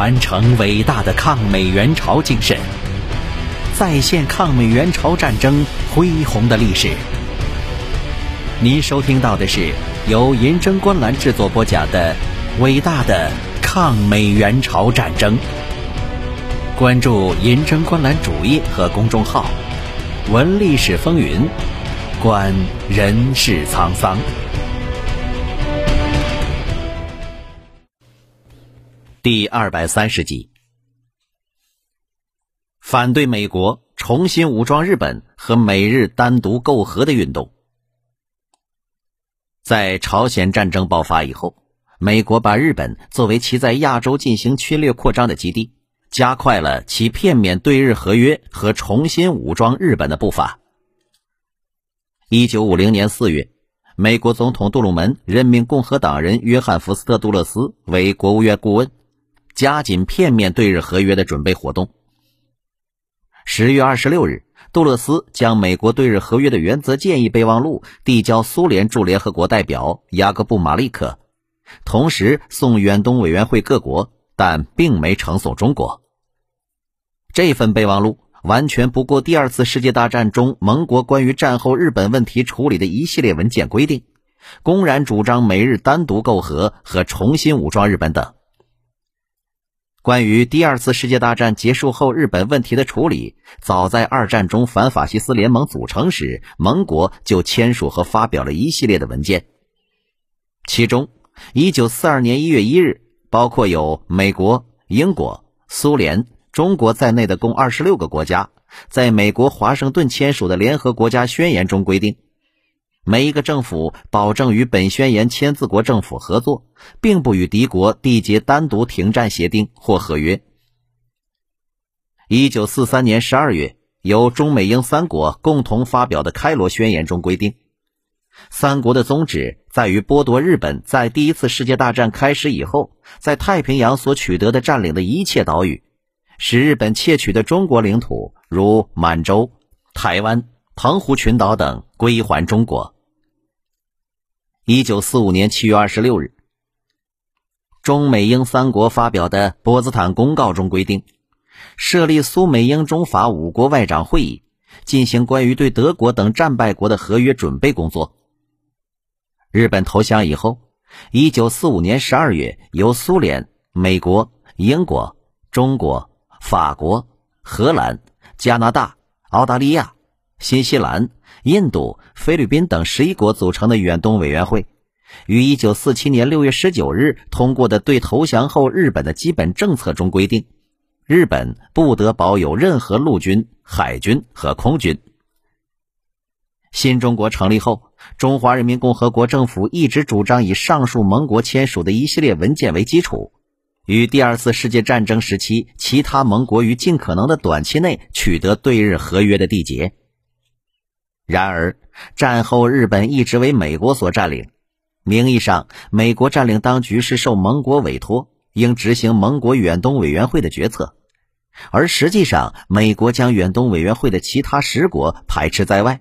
传承伟大的抗美援朝精神，再现抗美援朝战争恢宏的历史。您收听到的是由银针观澜制作播讲的《伟大的抗美援朝战争》。关注银针观澜主页和公众号，闻历史风云，观人世沧桑。第二百三十集，反对美国重新武装日本和美日单独媾和的运动。在朝鲜战争爆发以后，美国把日本作为其在亚洲进行侵略扩张的基地，加快了其片面对日合约和重新武装日本的步伐。一九五零年四月，美国总统杜鲁门任命共和党人约翰·福斯特·杜勒斯为国务院顾问。加紧片面对日合约的准备活动。十月二十六日，杜勒斯将美国对日合约的原则建议备忘录递交苏联驻联合国代表雅各布·马利克，同时送远东委员会各国，但并没呈送中国。这份备忘录完全不顾第二次世界大战中盟国关于战后日本问题处理的一系列文件规定，公然主张美日单独媾和和重新武装日本等。关于第二次世界大战结束后日本问题的处理，早在二战中反法西斯联盟组成时，盟国就签署和发表了一系列的文件。其中，1942年1月1日，包括有美国、英国、苏联、中国在内的共26个国家，在美国华盛顿签署的联合国家宣言中规定。每一个政府保证与本宣言签字国政府合作，并不与敌国缔结单独停战协定或合约。一九四三年十二月，由中美英三国共同发表的开罗宣言中规定，三国的宗旨在于剥夺日本在第一次世界大战开始以后在太平洋所取得的占领的一切岛屿，使日本窃取的中国领土，如满洲、台湾。澎湖群岛等归还中国。一九四五年七月二十六日，中美英三国发表的波茨坦公告中规定，设立苏美英中法五国外长会议，进行关于对德国等战败国的合约准备工作。日本投降以后，一九四五年十二月，由苏联、美国、英国、中国、法国、荷兰、加拿大、澳大利亚。新西兰、印度、菲律宾等十一国组成的远东委员会，于一九四七年六月十九日通过的对投降后日本的基本政策中规定，日本不得保有任何陆军、海军和空军。新中国成立后，中华人民共和国政府一直主张以上述盟国签署的一系列文件为基础，与第二次世界战争时期其他盟国于尽可能的短期内取得对日合约的缔结。然而，战后日本一直为美国所占领。名义上，美国占领当局是受盟国委托，应执行盟国远东委员会的决策；而实际上，美国将远东委员会的其他十国排斥在外，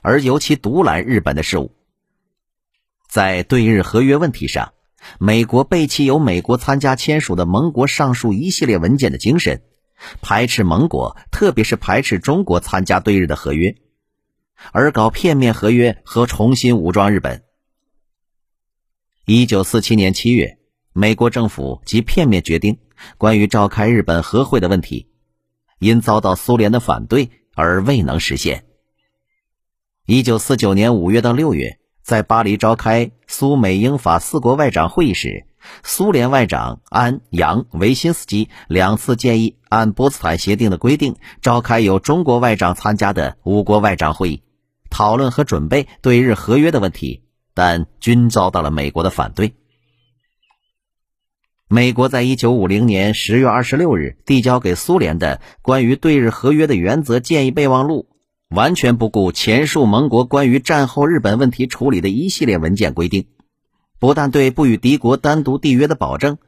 而尤其独揽日本的事务。在对日合约问题上，美国背弃由美国参加签署的盟国上述一系列文件的精神，排斥盟国，特别是排斥中国参加对日的合约。而搞片面合约和重新武装日本。一九四七年七月，美国政府即片面决定关于召开日本和会的问题，因遭到苏联的反对而未能实现。一九四九年五月到六月，在巴黎召开苏美英法四国外长会议时，苏联外长安扬维辛斯基两次建议按波茨坦协定的规定召开有中国外长参加的五国外长会议。讨论和准备对日合约的问题，但均遭到了美国的反对。美国在一九五零年十月二十六日递交给苏联的关于对日合约的原则建议备忘录，完全不顾前述盟国关于战后日本问题处理的一系列文件规定，不但对不与敌国单独缔约的保证，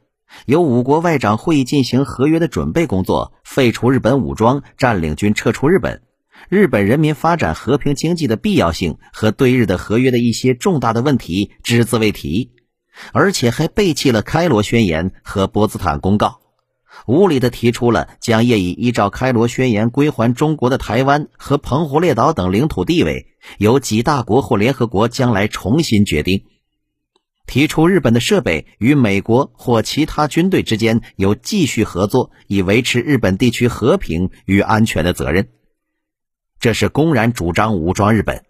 由五国外长会议进行合约的准备工作，废除日本武装，占领军撤出日本。日本人民发展和平经济的必要性和对日的合约的一些重大的问题只字未提，而且还背弃了开罗宣言和波茨坦公告，无理地提出了将业已依照开罗宣言归还中国的台湾和澎湖列岛等领土地位，由几大国或联合国将来重新决定。提出日本的设备与美国或其他军队之间有继续合作，以维持日本地区和平与安全的责任。这是公然主张武装日本。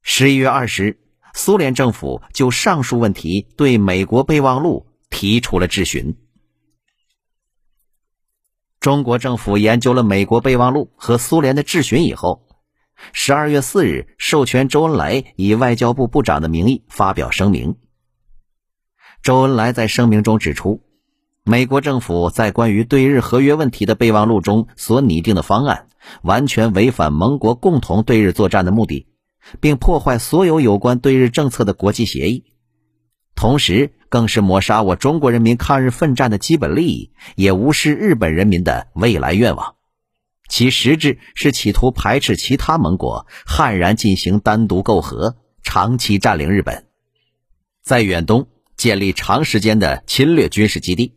十一月二十日，苏联政府就上述问题对美国备忘录提出了质询。中国政府研究了美国备忘录和苏联的质询以后。十二月四日，授权周恩来以外交部部长的名义发表声明。周恩来在声明中指出，美国政府在关于对日合约问题的备忘录中所拟定的方案，完全违反盟国共同对日作战的目的，并破坏所有有关对日政策的国际协议，同时更是抹杀我中国人民抗日奋战的基本利益，也无视日本人民的未来愿望。其实质是企图排斥其他盟国，悍然进行单独媾和，长期占领日本，在远东建立长时间的侵略军事基地，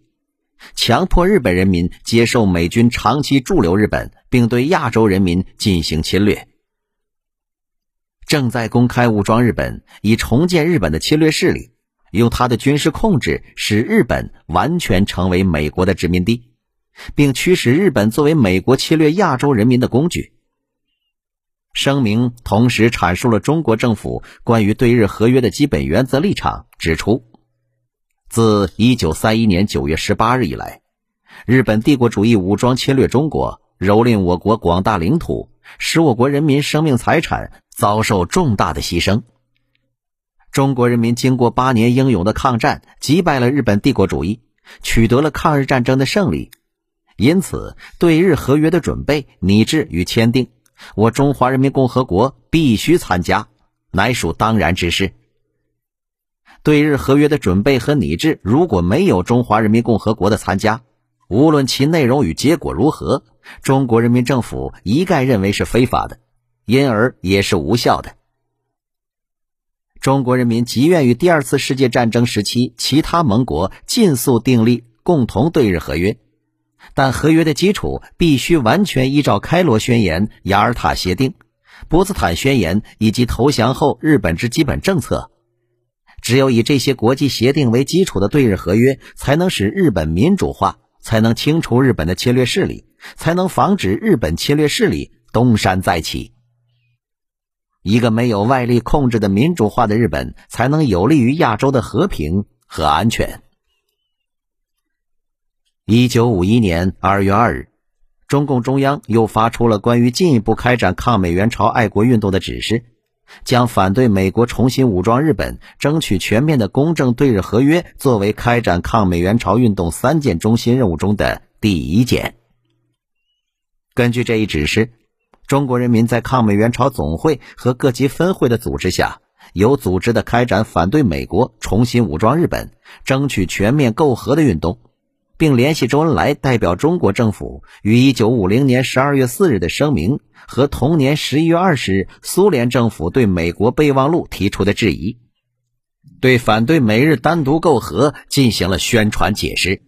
强迫日本人民接受美军长期驻留日本，并对亚洲人民进行侵略，正在公开武装日本，以重建日本的侵略势力，用他的军事控制使日本完全成为美国的殖民地。并驱使日本作为美国侵略亚洲人民的工具。声明同时阐述了中国政府关于对日合约的基本原则立场，指出，自一九三一年九月十八日以来，日本帝国主义武装侵略中国，蹂躏我国广大领土，使我国人民生命财产遭受重大的牺牲。中国人民经过八年英勇的抗战，击败了日本帝国主义，取得了抗日战争的胜利。因此，对日合约的准备、拟制与签订，我中华人民共和国必须参加，乃属当然之事。对日合约的准备和拟制，如果没有中华人民共和国的参加，无论其内容与结果如何，中国人民政府一概认为是非法的，因而也是无效的。中国人民极愿与第二次世界战争时期其他盟国尽速订立共同对日合约。但合约的基础必须完全依照开罗宣言、雅尔塔协定、波茨坦宣言以及投降后日本之基本政策。只有以这些国际协定为基础的对日合约，才能使日本民主化，才能清除日本的侵略势力，才能防止日本侵略势力东山再起。一个没有外力控制的民主化的日本，才能有利于亚洲的和平和安全。一九五一年二月二日，中共中央又发出了关于进一步开展抗美援朝爱国运动的指示，将反对美国重新武装日本、争取全面的公正对日合约作为开展抗美援朝运动三件中心任务中的第一件。根据这一指示，中国人民在抗美援朝总会和各级分会的组织下，有组织的开展反对美国重新武装日本、争取全面媾和的运动。并联系周恩来代表中国政府于一九五零年十二月四日的声明和同年十一月二十日苏联政府对美国备忘录提出的质疑，对反对美日单独媾和进行了宣传解释。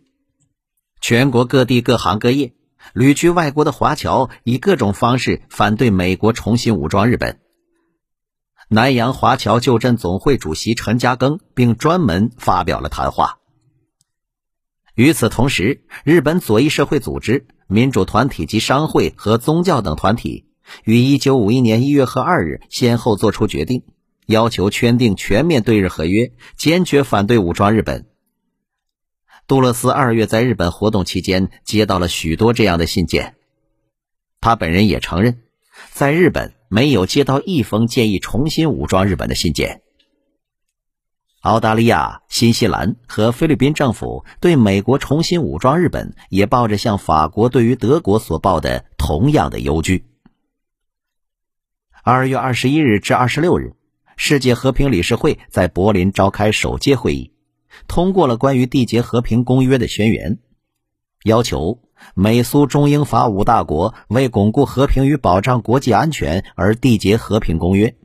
全国各地各行各业旅居外国的华侨以各种方式反对美国重新武装日本。南洋华侨旧镇总会主席陈嘉庚并专门发表了谈话。与此同时，日本左翼社会组织、民主团体及商会和宗教等团体于1951年1月和2日先后作出决定，要求签订全面对日合约，坚决反对武装日本。杜勒斯二月在日本活动期间接到了许多这样的信件，他本人也承认，在日本没有接到一封建议重新武装日本的信件。澳大利亚、新西兰和菲律宾政府对美国重新武装日本，也抱着像法国对于德国所抱的同样的忧惧。二月二十一日至二十六日，世界和平理事会在柏林召开首届会议，通过了关于缔结和平公约的宣言，要求美苏中英法五大国为巩固和平与保障国际安全而缔结和平公约。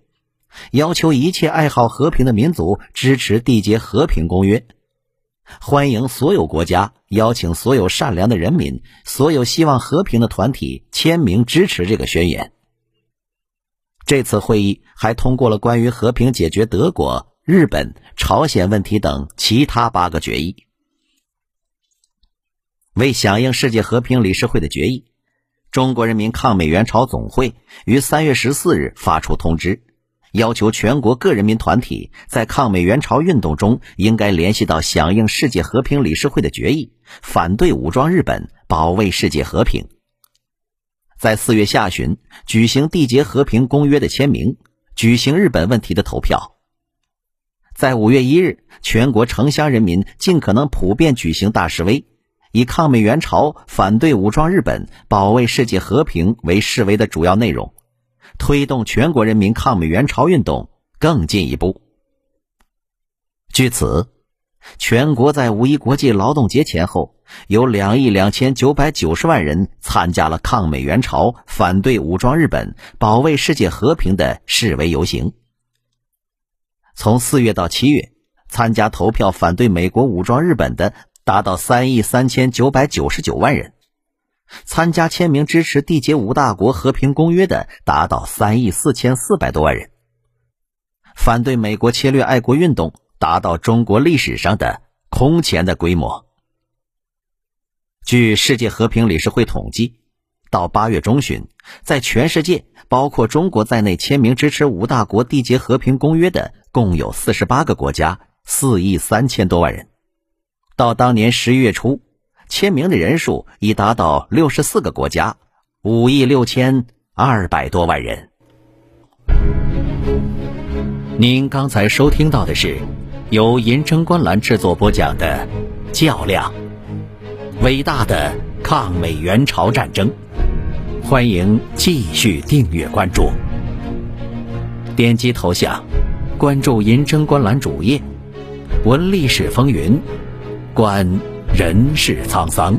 要求一切爱好和平的民族支持缔结和平公约，欢迎所有国家，邀请所有善良的人民，所有希望和平的团体签名支持这个宣言。这次会议还通过了关于和平解决德国、日本、朝鲜问题等其他八个决议。为响应世界和平理事会的决议，中国人民抗美援朝总会于三月十四日发出通知。要求全国各人民团体在抗美援朝运动中应该联系到响应世界和平理事会的决议，反对武装日本，保卫世界和平。在四月下旬举行缔结和平公约的签名，举行日本问题的投票。在五月一日，全国城乡人民尽可能普遍举行大示威，以抗美援朝、反对武装日本、保卫世界和平为示威的主要内容。推动全国人民抗美援朝运动更进一步。据此，全国在五一国际劳动节前后，有两亿两千九百九十万人参加了抗美援朝、反对武装日本、保卫世界和平的示威游行。从四月到七月，参加投票反对美国武装日本的达到三亿三千九百九十九万人。参加签名支持缔结五大国和平公约的达到三亿四千四百多万人，反对美国侵略爱国运动达到中国历史上的空前的规模。据世界和平理事会统计，到八月中旬，在全世界包括中国在内签名支持五大国缔结和平公约的共有四十八个国家，四亿三千多万人。到当年十一月初。签名的人数已达到六十四个国家，五亿六千二百多万人。您刚才收听到的是由银针观澜制作播讲的《较量：伟大的抗美援朝战争》，欢迎继续订阅关注，点击头像关注银针观澜主页，闻历史风云，观。人世沧桑。